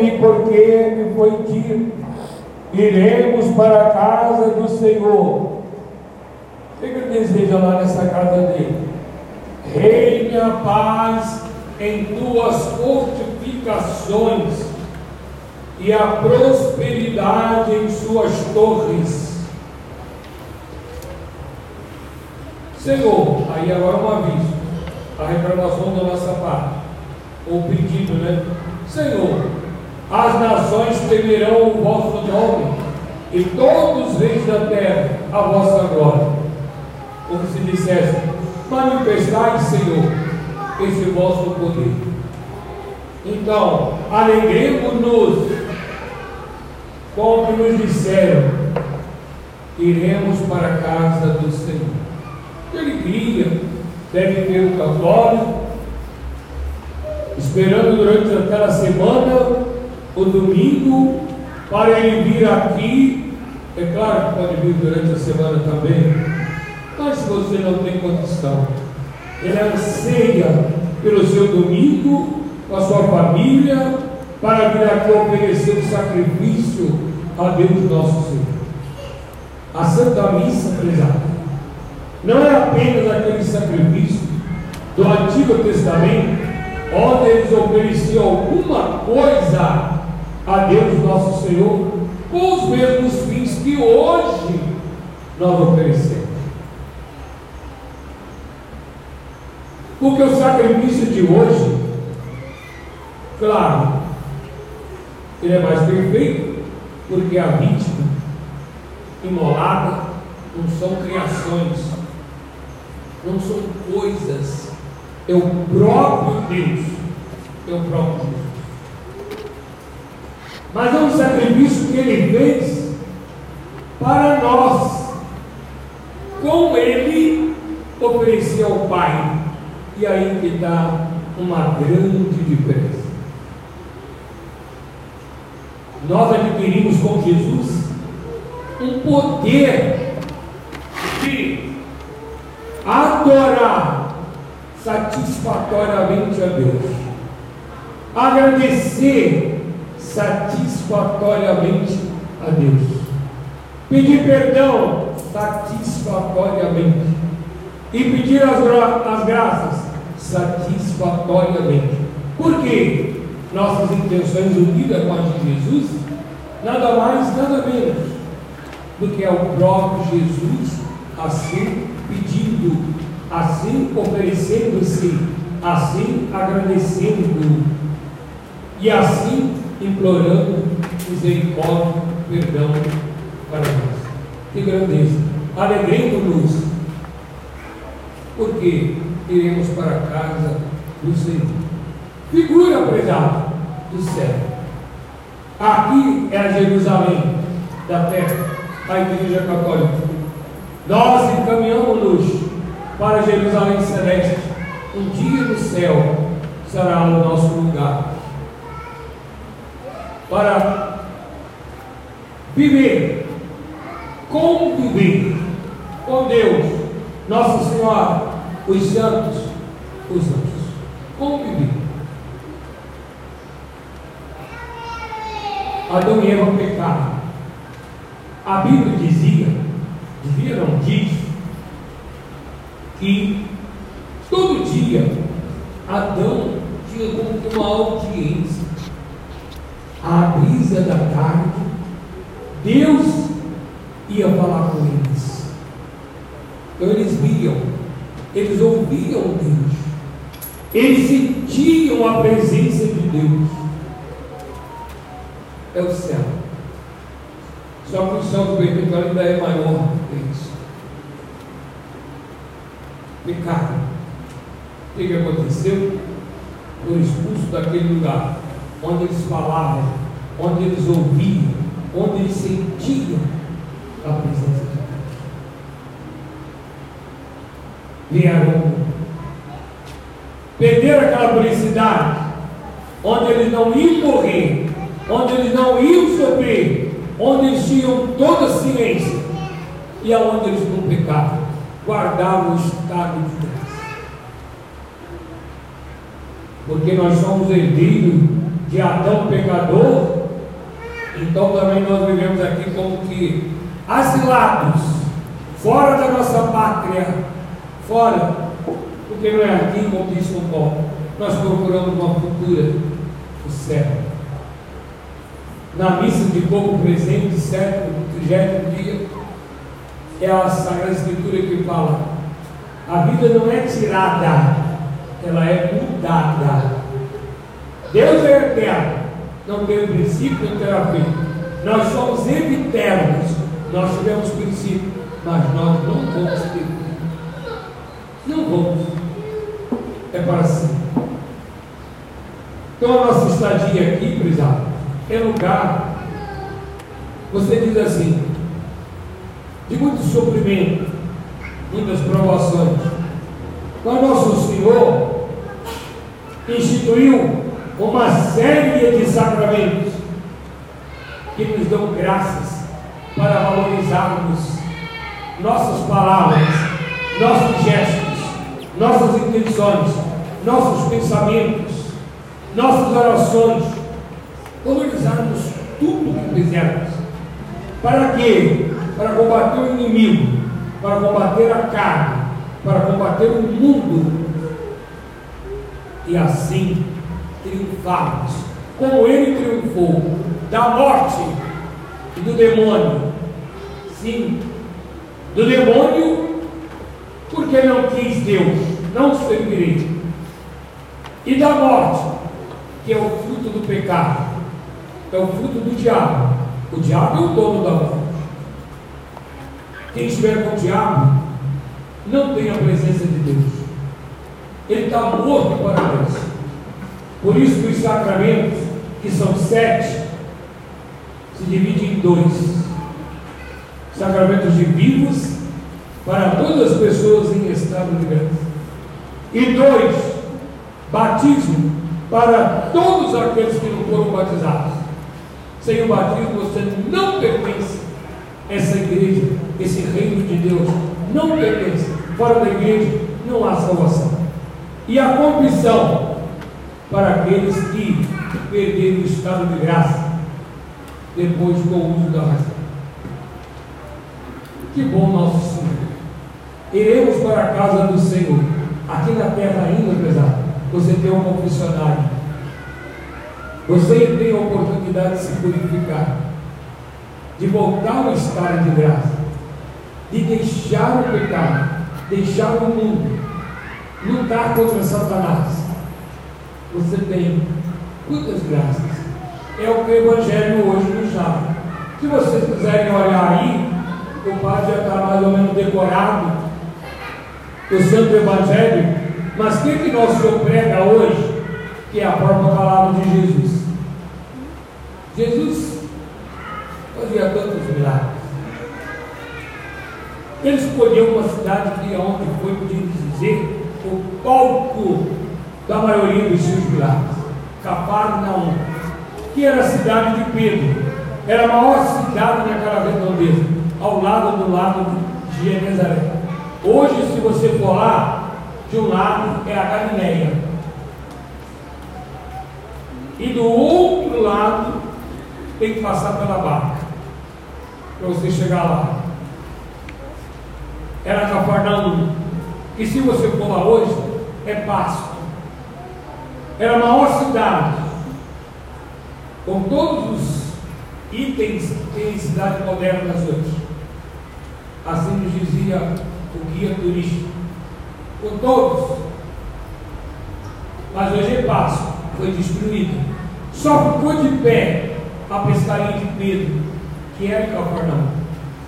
Ouve, porque me foi dito: iremos para a casa do Senhor. O que ele deseja lá nessa casa dele? Reine a paz em tuas fortificações e a prosperidade em suas torres. Senhor, aí agora um aviso, a reclamação da nossa parte, ou pedido, né? Senhor, as nações temerão o vosso nome, e todos os reis da terra a vossa glória. Como se dissesse, manifestai, Senhor, esse vosso poder. Então, alegremos-nos com o que nos disseram, iremos para a casa do Senhor. Que alegria deve ter o católico, esperando durante aquela semana, o domingo, para ele vir aqui. É claro que pode vir durante a semana também, mas se você não tem condição, ele anseia pelo seu domingo, com a sua família, para vir aqui oferecer o sacrifício a Deus nosso Senhor. A Santa Missa, prezada, não é apenas aquele sacrifício do Antigo Testamento, onde eles ofereciam alguma coisa a Deus nosso Senhor, com os mesmos fins que hoje nós oferecemos. Porque o sacrifício de hoje, claro, ele é mais perfeito, porque a vítima imolada não são criações, não são coisas, é o próprio Deus, é o próprio Deus. Mas é um sacrifício que ele fez para nós, com ele oferecia ao Pai. E aí que dá uma grande diferença. Nós adquirimos com Jesus um poder de adorar satisfatoriamente a Deus, agradecer satisfatoriamente a Deus, pedir perdão satisfatoriamente e pedir as, as graças satisfatoriamente. Por quê? Nossas intenções unidas com a de Jesus, nada mais, nada menos do que é o próprio Jesus assim pedindo, assim oferecendo-se, assim agradecendo e assim implorando misericórdia, perdão para nós. Que grandeza! Alegremos-nos, porque iremos para a casa do Senhor. Figura, prezado, do céu. Aqui é a Jerusalém da terra, a Igreja Católica. Nós encaminhamos-nos para Jerusalém Celeste. Um dia no céu será o nosso lugar. Para viver, conviver com Deus, Nossa Senhora, os santos, os anjos. Conviver. Adão e Eva pecaram. A Bíblia dizia, dizia não diz, que todo dia Adão tinha como que uma audiência. A brisa da tarde, Deus ia falar com eles. Então eles viam eles ouviam Deus, eles sentiam a presença de Deus. É o céu. Só que o céu do perfeito ainda é maior que isso. Pecado. O que, aconteceu? Foram expulsos daquele lugar onde eles falavam, onde eles ouviam, onde eles sentiam a presença de Deus. vieram perderam aquela felicidade, onde eles não iam morrer, onde eles não iam sofrer, onde eles tinham toda a ciência e aonde eles não pecavam, guardavam o estado de graça. Porque nós somos herdeiros de Adão pecador, então também nós vivemos aqui como que asilados, fora da nossa pátria, fora, porque não é aqui, como disse o Paulo, nós procuramos uma cultura, o céu. Na missa de pouco presente, sétimo, trigésimo dia, é a Sagrada Escritura que fala: a vida não é tirada, ela é mudada. Deus é eterno, não tem princípio, não terá fim. Nós somos eternos, nós tivemos princípio, mas nós não vamos ter fim. Não vamos. É para sempre. Então a nossa estadia aqui, prezado, é lugar. Você diz assim, de muito sofrimento, muitas provações. Mas nosso Senhor instituiu uma série de sacramentos que nos dão graças para valorizarmos nossas palavras, nossos gestos, nossas intenções, nossos pensamentos, nossas orações, valorizarmos tudo que fizermos. Para quê? Para combater o inimigo, para combater a carne, para combater o mundo. E assim triunfarmos, como ele triunfou da morte e do demônio. Sim, do demônio, porque não quis Deus, não servirei. E da morte, que é o fruto do pecado, é o fruto do diabo. O diabo é o dono da morte. Quem estiver com o diabo não tem a presença de Deus. Ele está morto para Deus. Por isso que os sacramentos, que são sete, se dividem em dois. Sacramentos de vivos para todas as pessoas em estado de graça. E dois, batismo para todos aqueles que não foram batizados. Sem o batismo você não pertence a essa igreja, esse reino de Deus. Não pertence. Fora da igreja não há salvação. E a confissão para aqueles que perderam o estado de graça depois do uso da razão. Que bom nosso Senhor. Iremos para a casa do Senhor. Aqui na terra ainda, pesado, você tem um confessionário. Você tem a oportunidade de se purificar, de voltar ao estado de graça, de deixar o pecado, deixar o mundo, lutar contra Satanás. Você tem muitas graças. É o que o Evangelho hoje nos dá. Se vocês quiserem olhar aí, o padre já está mais ou menos decorado, o Santo Evangelho, mas o que, que nosso Senhor prega hoje? Que é a própria palavra de Jesus. Jesus fazia tantos milagres. Ele escolheu uma cidade que onde foi, podemos dizer, o palco da maioria dos seus milagres. Cafarnaum, que era a cidade de Pedro. Era a maior cidade naquela redondeza, ao lado do lado de Genezaré. Hoje, se você for lá, de um lado é a Galileia. E do outro lado tem que passar pela barca. Para você chegar lá. Era Cafarnaum. E se você for lá hoje, é Pasto. Era a maior cidade. Com todos os itens que tem cidade moderna hoje. Assim nos dizia o guia turístico. Com todos. Mas hoje é Pasto. Foi destruído. Só ficou de pé a pescaria de Pedro, que era Cafarnaum.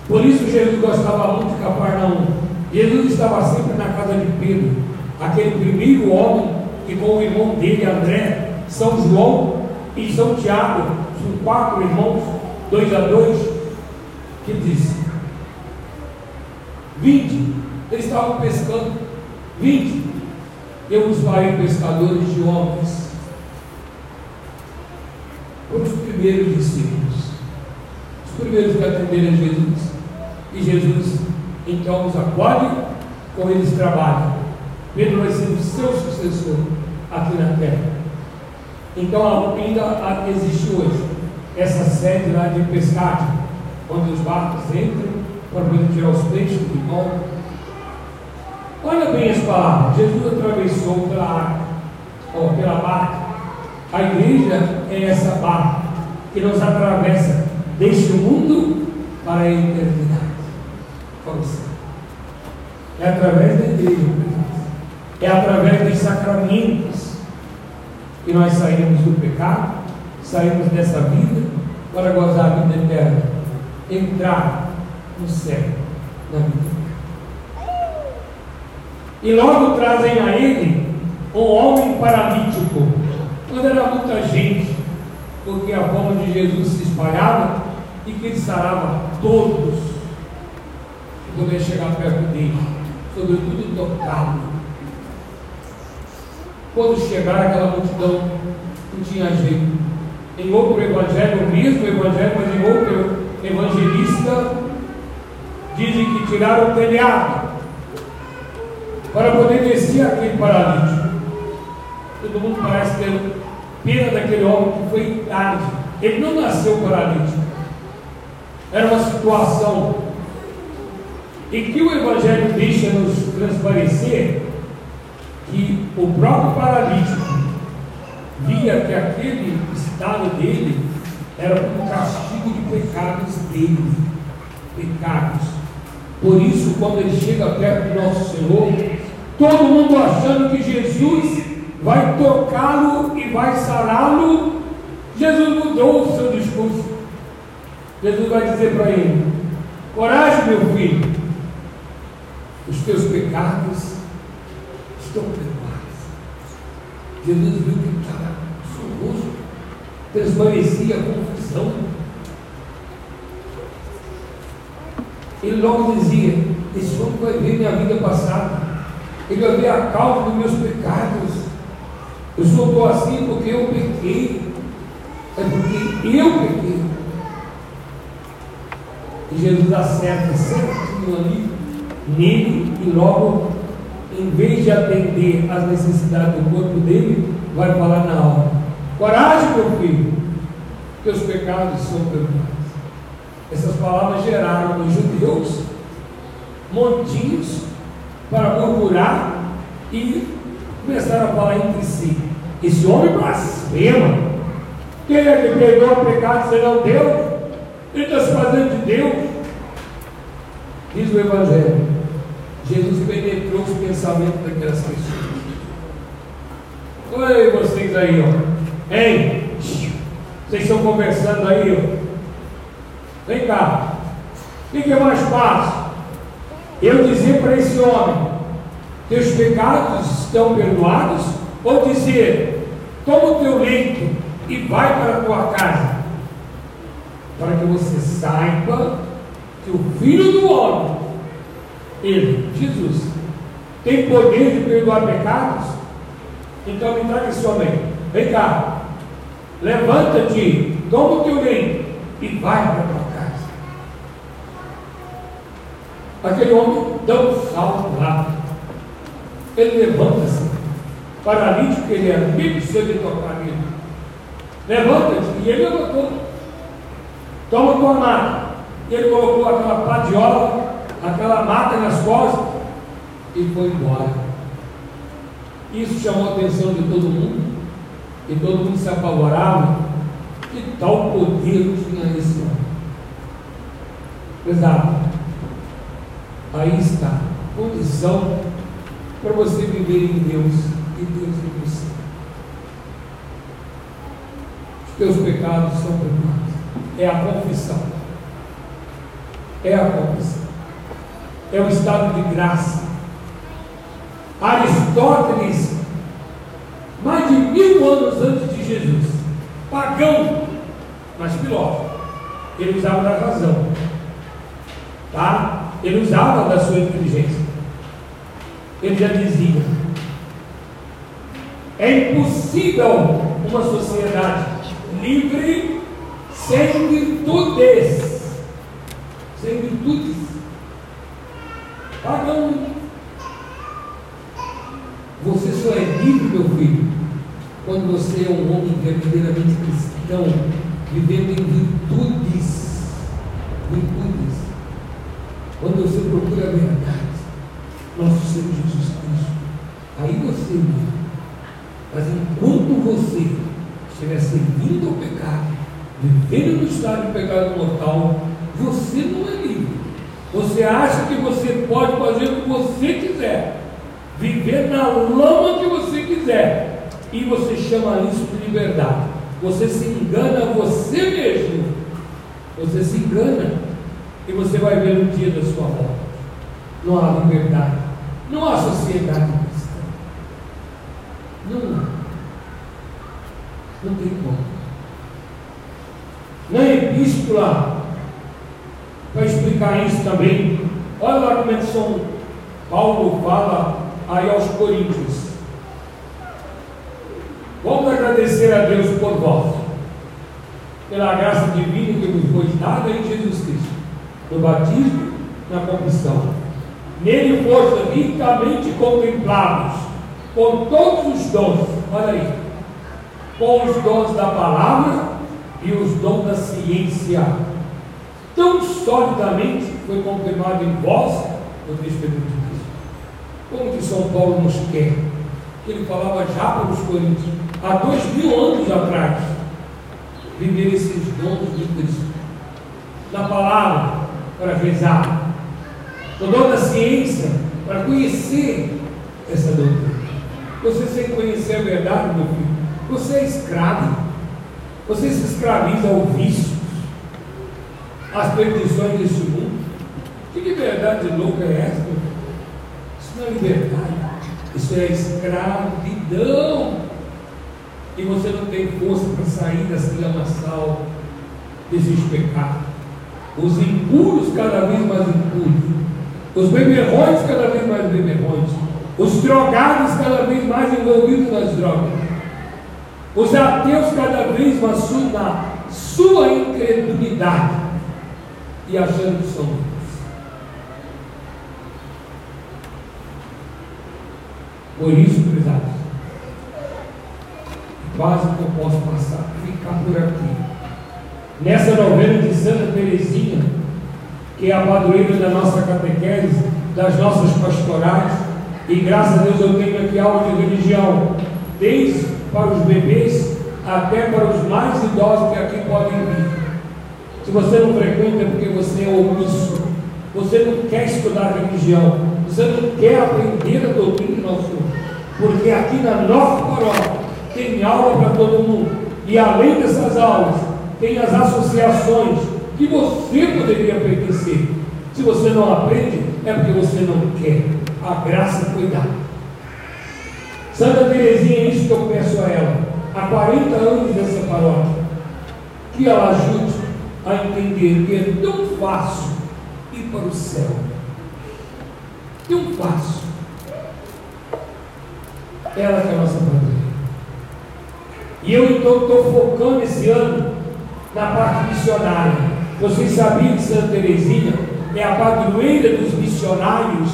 Por isso Jesus gostava muito de Cafarnaum. Jesus estava sempre na casa de Pedro, aquele primeiro homem que com o irmão dele, André, São João e São Tiago, são quatro irmãos, dois a dois, que disse: Vinde, eles estavam pescando, vinde, eu os farei pescadores de homens. Foram os primeiros discípulos, os primeiros que atenderam a Jesus, e Jesus então os acolhe, com eles trabalha. Pedro vai ser o seu sucessor aqui na terra. Então ainda existe hoje essa sede lá de pescagem, onde os barcos entram para poder tirar os peixes de volta. Olha bem as palavras. Jesus atravessou pela água, ou pela barca. A igreja é essa barca que nos atravessa deste mundo para a eternidade. Como É através da igreja, é através dos sacramentos que nós saímos do pecado, saímos dessa vida para gozar a vida eterna, entrar no céu, na vida. E logo trazem a ele um homem paralítico, quando era muita gente, porque a fama de Jesus se espalhava e que ele sarava todos que pudessem chegar perto dele, sobretudo tocado. Quando chegaram aquela multidão, não tinha jeito. Em outro evangelho, o mesmo evangelho, mas em outro evangelista, dizem que tiraram o telhado para poder descer aquele paralítico. Todo mundo parece ter pena daquele homem que foi tarde. Ele não nasceu paralítico. Era uma situação em que o Evangelho deixa nos transparecer que o próprio paralítico via que aquele estado dele era um castigo de pecados dele. Pecados. Por isso, quando ele chega perto do nosso Senhor, todo mundo achando que Jesus vai tocá-lo e vai sará-lo, Jesus mudou o seu discurso. Jesus vai dizer para ele: Coragem, meu filho, os teus pecados estão. Jesus viu que estava seu rosto transparecia confusão. Ele logo dizia: Esse homem vai ver minha vida passada, ele vai ver a causa dos meus pecados. Eu só estou assim porque eu pequei, é porque eu pequei. E Jesus acerta certinho ali nele e logo, em vez de atender às necessidades do corpo dele, vai falar na alma: Coragem, meu filho, os pecados são perdoados. Essas palavras geraram nos judeus montinhos para murmurar e começaram a falar entre si: Esse homem blasfema. Quem é que perdoa pecado senão Deus? Ele está se fazendo de Deus. Diz o Evangelho. Jesus penetrou os pensamentos daquelas pessoas. Oi, vocês aí, ó. Hein? Vocês estão conversando aí, ó. Vem cá. O que é mais fácil? Eu dizer para esse homem: Teus pecados estão perdoados? Ou dizer: Toma o teu leito e vai para a tua casa? para que você saiba que o Filho do Homem, Ele, Jesus, tem poder de perdoar pecados. Então me traga esse homem. Vem cá, levanta-te, toma o teu leito e vai para tua casa. Aquele homem dá um salto lá. Ele levanta-se. Paralítico que ele era, ninguém precisa de tocar nele. Levanta-te. E ele levantou. Toma tua maca. Ele colocou aquela padiola, aquela maca nas costas e foi embora. Isso chamou a atenção de todo mundo. E todo mundo se apavorava. Que tal poder tinha esse homem? Exato. Aí está. Condição para você viver em Deus e Deus em você. Os teus pecados são perdoados é a confissão. É a confissão. É o estado de graça. Aristóteles, mais de mil anos antes de Jesus, pagão, mas filósofo, ele usava da razão, tá? Ele usava da sua inteligência. Ele já dizia: é impossível uma sociedade livre sem virtudes. Sem virtudes. Pagão. Você só é livre, meu filho, quando você é um homem verdadeiramente cristão, vivendo em virtudes, virtudes, quando você procura a verdade, nosso Senhor Jesus Cristo, aí você vive. Mas enquanto você estiver servindo ao pecado, vivendo no estado de pecado mortal, você não é. Você acha que você pode fazer o que você quiser, viver na lama que você quiser, e você chama isso de liberdade. Você se engana você mesmo. Você se engana e você vai ver no dia da sua morte. Não há liberdade, não há sociedade cristã. Não há. Não tem como. Na epístola, para explicar isso também, olha lá como é que São Paulo fala aí aos Coríntios. Vamos agradecer a Deus por vós, pela graça divina que nos foi dada em Jesus Cristo, no batismo, na confissão. Nele foste ricamente contemplados, com todos os dons, olha aí, com os dons da palavra e os dons da ciência. Tão solidamente foi confirmado em vós o Espírito de Cristo. Como que São Paulo nos quer? Ele falava já para os Coríntios há dois mil anos atrás, viver esses dons de Cristo. Na palavra, para rezar. No dom da ciência, para conhecer essa doutrina. Você sem conhecer a verdade, meu filho, você é escravo. Você se escraviza ao vício, às perdições desse mundo. Que liberdade louca é essa? Isso não é liberdade. Isso é escravidão e você não tem força para sair dessa lamaçal desses pecados. Os impuros cada vez mais impuros, os beberrões cada vez mais beberrões, os drogados cada vez mais envolvidos nas drogas, os ateus cada vez mais na sua incredulidade e achando que são. Por isso, prezados, quase que eu posso passar, ficar por aqui. Nessa novena de Santa Teresinha, que é a padroeira da nossa catequese, das nossas pastorais, e graças a Deus eu tenho aqui aula de religião, desde para os bebês até para os mais idosos que aqui podem vir. Se você não frequenta é porque você é omisso, você não quer estudar religião, você não quer aprender a doutrina do nosso porque aqui na nossa paróquia tem aula para todo mundo. E além dessas aulas, tem as associações que você poderia pertencer. Se você não aprende, é porque você não quer. A graça foi dada. Santa Teresinha, é isso que eu peço a ela, há 40 anos dessa paróquia, que ela ajude a entender que é tão fácil ir para o céu. Tão fácil. Ela que é a nossa padrinha. E eu então estou focando esse ano na parte missionária. Vocês sabiam que Santa Teresinha é a padroeira dos missionários,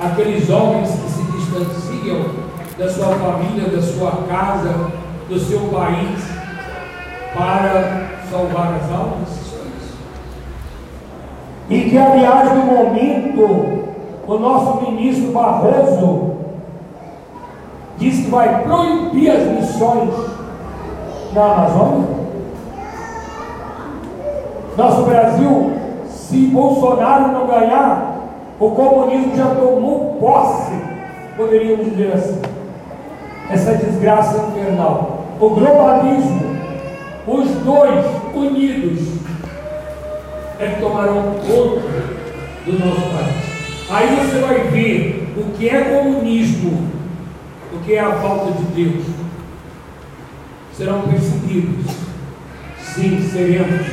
aqueles homens que se distanciam da sua família, da sua casa, do seu país, para salvar as almas? E que, aliás, no momento, o nosso ministro Barroso diz que vai proibir as missões na Amazônia? Nosso Brasil, se Bolsonaro não ganhar, o comunismo já tomou posse, poderíamos dizer assim. Essa desgraça infernal. O globalismo, os dois unidos, é que tomarão conta do nosso país. Aí você vai ver o que é comunismo, o que é a falta de Deus serão perseguidos. Sim, seremos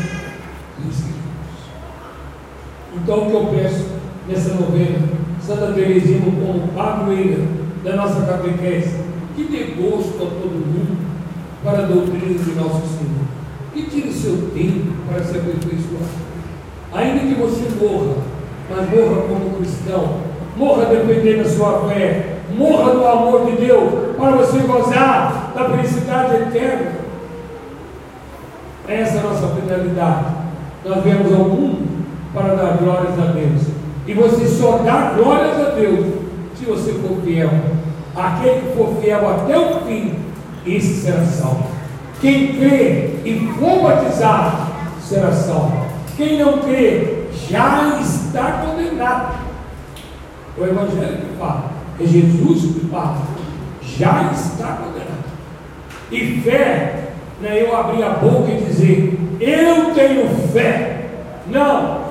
perseguidos. Então, o que eu peço nessa novena, Santa Teresinha, como padroeira da nossa catequese, que dê gosto a todo mundo para a doutrina de nosso Senhor. Que tire seu tempo para se aperfeiçoar. Ainda que você morra, mas morra como cristão, morra dependendo da sua fé, morra do amor de Deus, para você gozar da felicidade eterna. Essa é a nossa finalidade. Nós viemos ao mundo para dar glórias a Deus. E você só dá glórias a Deus se você for fiel. Aquele que for fiel até o fim, esse será salvo. Quem crê e for batizado será salvo. Quem não crê já está condenado. O Evangelho que fala, é Jesus que fala, já está condenado. E fé não é eu abrir a boca e dizer, eu tenho fé. Não.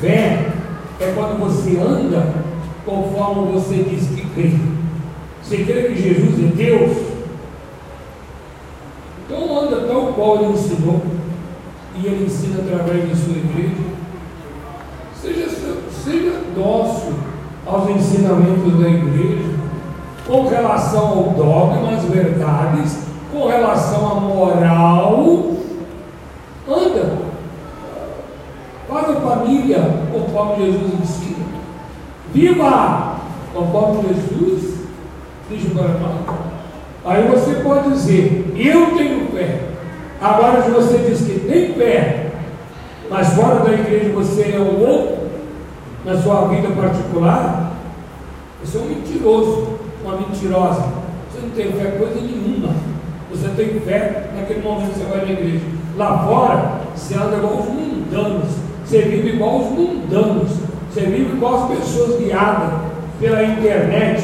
Fé é quando você anda conforme você diz que crê. Você crê que Jesus é Deus? Então anda tal qual ele ensinou. E ele ensina através de sua igreja. Seja, seja dócil aos ensinamentos da igreja, com relação ao dogma, às verdades, com relação à moral. Anda. Faz a família conforme Jesus ensina. Viva conforme Jesus diz para nós. Aí você pode dizer, eu tenho fé. Agora, se você diz que tem fé, mas fora da igreja você é um louco, na sua vida particular, você é um mentiroso, uma mentirosa. Você não tem fé coisa nenhuma. Você tem fé naquele momento que você vai na igreja. Lá fora, você anda igual os mundanos. Você vive igual os mundanos. Você vive igual as pessoas guiadas pela internet,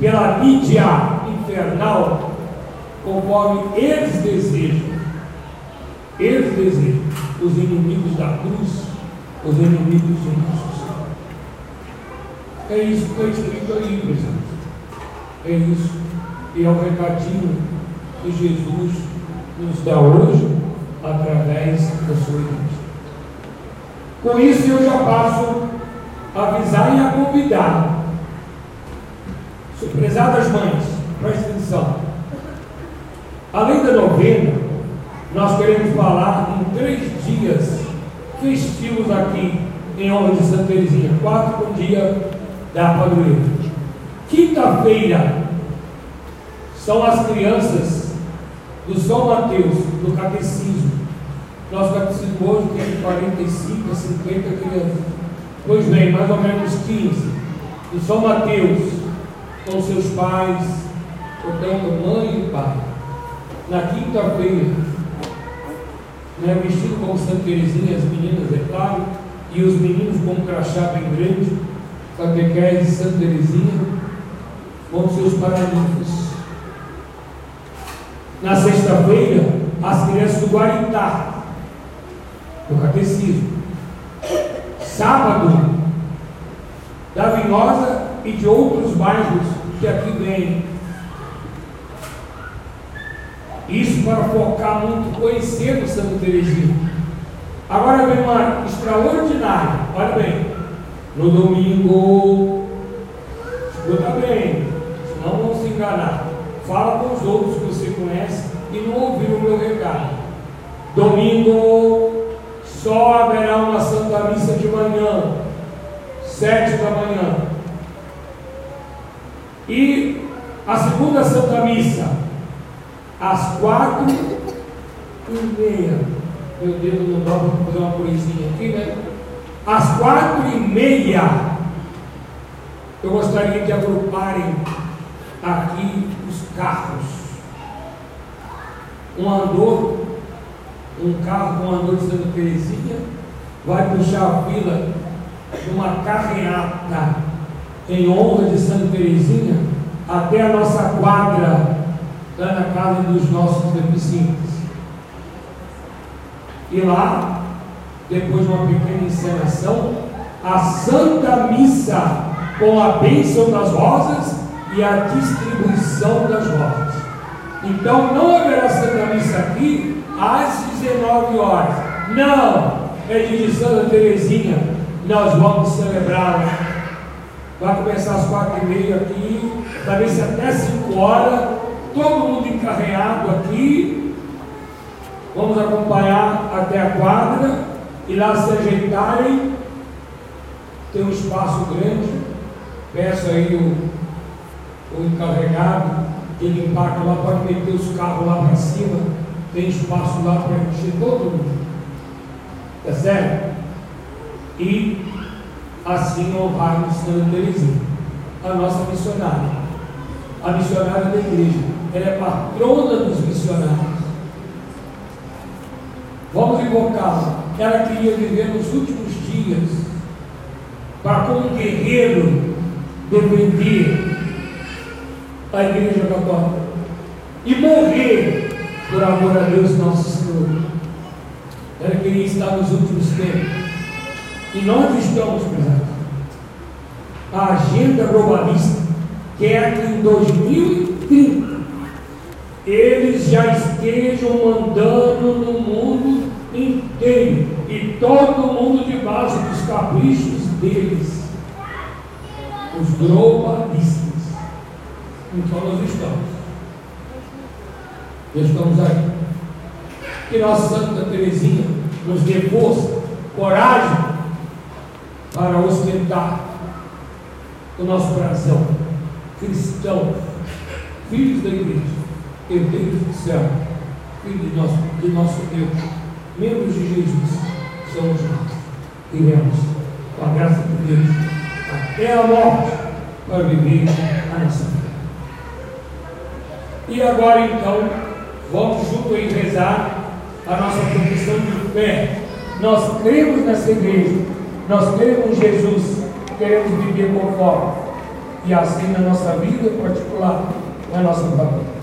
pela mídia infernal, conforme eles desejam. Eles desejam. Os inimigos da cruz, os inimigos de nossos. É isso que está escrito aí, meus É isso. E é o recadinho que Jesus nos dá hoje através da sua igreja. Com isso eu já passo a avisar e a convidar. Prezadas mães, presta atenção. Além da novena, nós queremos falar em três dias festivos aqui em honra de Santa Teresinha. Quatro por dia da padroeira. Quinta-feira são as crianças do São Mateus, do catecismo. Nosso catecismo hoje tem 45 a 50 crianças. Pois bem, mais ou menos 15. Do São Mateus, com seus pais, portanto, mãe e pai. Na quinta-feira, né, vestido como Santa Teresinha, as meninas, é claro, e os meninos com um crachá bem grande catequese Santa Teresinha, com seus paraninfos. Na sexta-feira, as crianças do Guaritá, do Catecismo. Sábado, da Vinhosa e de outros bairros que aqui vêm. Isso para focar muito, conhecendo Santa Teresinha. Agora vem uma extraordinária, olha bem. No domingo, escuta bem, não vão se enganar. Fala com os outros que você conhece e não ouviram o meu recado. Domingo, só haverá uma Santa Missa de manhã, sete da manhã. E a segunda Santa Missa, às quatro e meia. Meu dedo não dá para fazer uma coisinha aqui, né? Às quatro e meia, eu gostaria de agruparem aqui os carros. Um andor, um carro com um andor de Santa Teresinha, vai puxar a fila de uma carreata em honra de Santa Teresinha até a nossa quadra lá na casa dos nossos deficientes. E lá depois de uma pequena encenação, a Santa Missa com a bênção das rosas e a distribuição das rosas. Então não haverá Santa Missa aqui às 19 horas. Não! É de Santa Teresinha. Nós vamos celebrá-la. Vai começar às quatro e meia aqui, talvez se até 5 horas, todo mundo encarreado aqui. Vamos acompanhar até a quadra e lá se ajeitarem, tem um espaço grande, peço aí o, o encarregado Ele embarca lá, pode meter os carros lá para cima, tem espaço lá para encher todo mundo. Tá certo? E assim honrarmos Santa Teresinha, a nossa missionária. A missionária da igreja. Ela é patrona dos missionários. Vamos invocá-la. Ela queria viver nos últimos dias para, como guerreiro, defender a Igreja Católica e morrer por amor a Deus nosso Senhor. Ela queria estar nos últimos tempos. E nós estamos, presentes. A agenda globalista quer que em 2030 eles já estejam mandando no mundo inteiro e todo mundo de base dos caprichos deles, os globalistas. Então nós estamos. Estamos aí. Que nossa Santa Teresinha nos dê força, coragem para ostentar o nosso coração cristão, filhos da igreja, herdeiros do céu, filhos de nosso, de nosso Deus, membros de Jesus, somos nós. Iremos, com a graça de Deus, até a morte, para viver a nossa vida. E agora então, vamos junto em rezar a nossa profissão de fé. Nós cremos nessa igreja, nós em Jesus, queremos viver conforme. E assim na nossa vida particular, na nossa família.